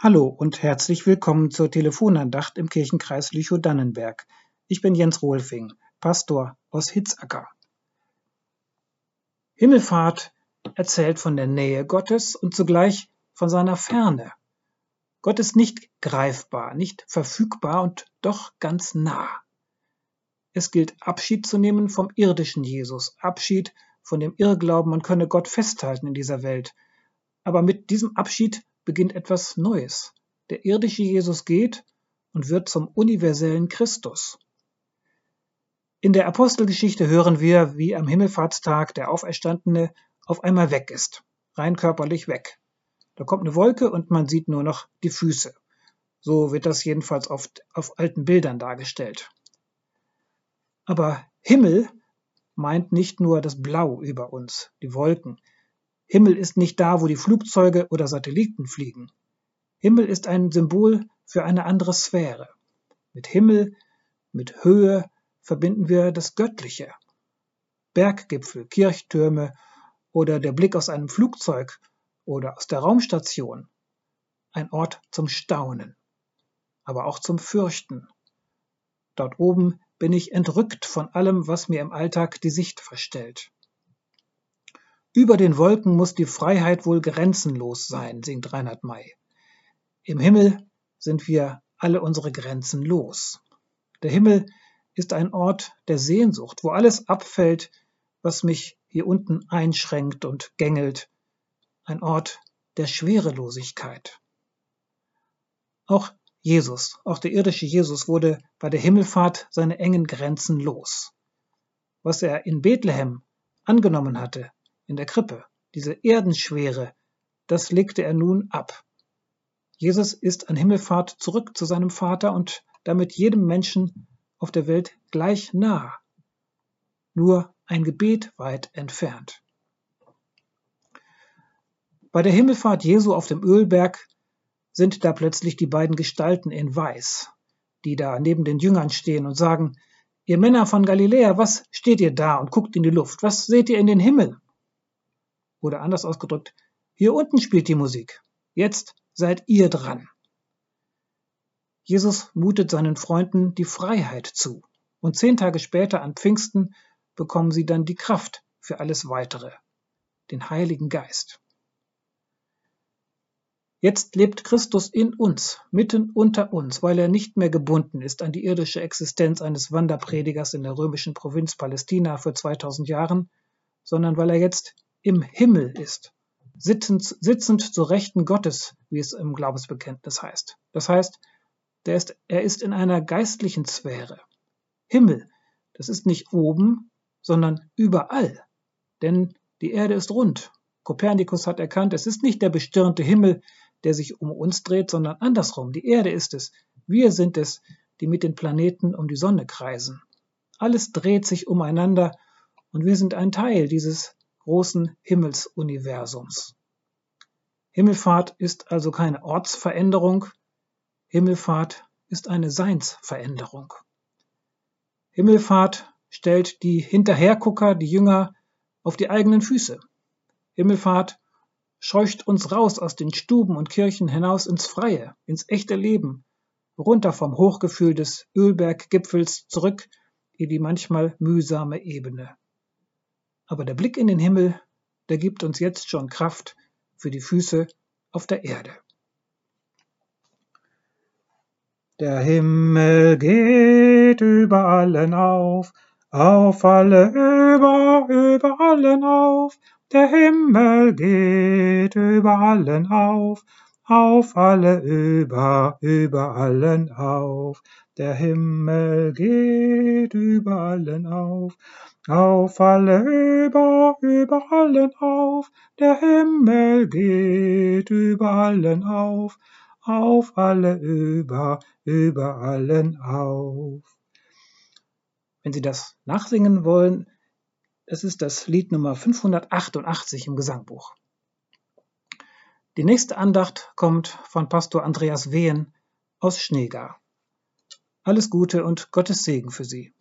Hallo und herzlich willkommen zur Telefonandacht im Kirchenkreis Lüchow-Dannenberg. Ich bin Jens Rohlfing, Pastor aus Hitzacker. Himmelfahrt erzählt von der Nähe Gottes und zugleich von seiner Ferne. Gott ist nicht greifbar, nicht verfügbar und doch ganz nah. Es gilt Abschied zu nehmen vom irdischen Jesus, Abschied von dem Irrglauben, man könne Gott festhalten in dieser Welt. Aber mit diesem Abschied beginnt etwas Neues. Der irdische Jesus geht und wird zum universellen Christus. In der Apostelgeschichte hören wir, wie am Himmelfahrtstag der Auferstandene auf einmal weg ist, rein körperlich weg. Da kommt eine Wolke und man sieht nur noch die Füße. So wird das jedenfalls oft auf alten Bildern dargestellt. Aber Himmel meint nicht nur das Blau über uns, die Wolken. Himmel ist nicht da, wo die Flugzeuge oder Satelliten fliegen. Himmel ist ein Symbol für eine andere Sphäre. Mit Himmel, mit Höhe verbinden wir das Göttliche. Berggipfel, Kirchtürme oder der Blick aus einem Flugzeug oder aus der Raumstation. Ein Ort zum Staunen, aber auch zum Fürchten. Dort oben bin ich entrückt von allem, was mir im Alltag die Sicht verstellt. Über den Wolken muss die Freiheit wohl grenzenlos sein, singt Reinhard May. Im Himmel sind wir alle unsere Grenzen los. Der Himmel ist ein Ort der Sehnsucht, wo alles abfällt, was mich hier unten einschränkt und gängelt. Ein Ort der Schwerelosigkeit. Auch Jesus, auch der irdische Jesus wurde bei der Himmelfahrt seine engen Grenzen los. Was er in Bethlehem angenommen hatte, in der Krippe, diese Erdenschwere, das legte er nun ab. Jesus ist an Himmelfahrt zurück zu seinem Vater und damit jedem Menschen auf der Welt gleich nah, nur ein Gebet weit entfernt. Bei der Himmelfahrt Jesu auf dem Ölberg sind da plötzlich die beiden Gestalten in Weiß, die da neben den Jüngern stehen und sagen, ihr Männer von Galiläa, was steht ihr da und guckt in die Luft? Was seht ihr in den Himmel? Oder anders ausgedrückt, hier unten spielt die Musik. Jetzt seid ihr dran. Jesus mutet seinen Freunden die Freiheit zu. Und zehn Tage später an Pfingsten bekommen sie dann die Kraft für alles Weitere, den Heiligen Geist. Jetzt lebt Christus in uns, mitten unter uns, weil er nicht mehr gebunden ist an die irdische Existenz eines Wanderpredigers in der römischen Provinz Palästina vor 2000 Jahren, sondern weil er jetzt im Himmel ist, sitzend, sitzend zur Rechten Gottes, wie es im Glaubensbekenntnis heißt. Das heißt, ist, er ist in einer geistlichen Sphäre. Himmel, das ist nicht oben, sondern überall. Denn die Erde ist rund. Kopernikus hat erkannt, es ist nicht der bestirnte Himmel, der sich um uns dreht, sondern andersrum. Die Erde ist es. Wir sind es, die mit den Planeten um die Sonne kreisen. Alles dreht sich umeinander und wir sind ein Teil dieses großen Himmelsuniversums. Himmelfahrt ist also keine Ortsveränderung, Himmelfahrt ist eine Seinsveränderung. Himmelfahrt stellt die Hinterhergucker, die Jünger, auf die eigenen Füße. Himmelfahrt scheucht uns raus aus den Stuben und Kirchen hinaus ins Freie, ins echte Leben, runter vom Hochgefühl des Ölberggipfels zurück in die manchmal mühsame Ebene. Aber der Blick in den Himmel, der gibt uns jetzt schon Kraft für die Füße auf der Erde. Der Himmel geht über allen auf, auf alle über, über allen auf. Der Himmel geht über allen auf, auf alle über, über allen auf. Der Himmel geht über allen auf, auf alle über, über allen auf, der Himmel geht über allen auf, auf alle über, über allen auf. Wenn Sie das nachsingen wollen, es ist das Lied Nummer 588 im Gesangbuch. Die nächste Andacht kommt von Pastor Andreas Wehen aus Schneegar. Alles Gute und Gottes Segen für Sie.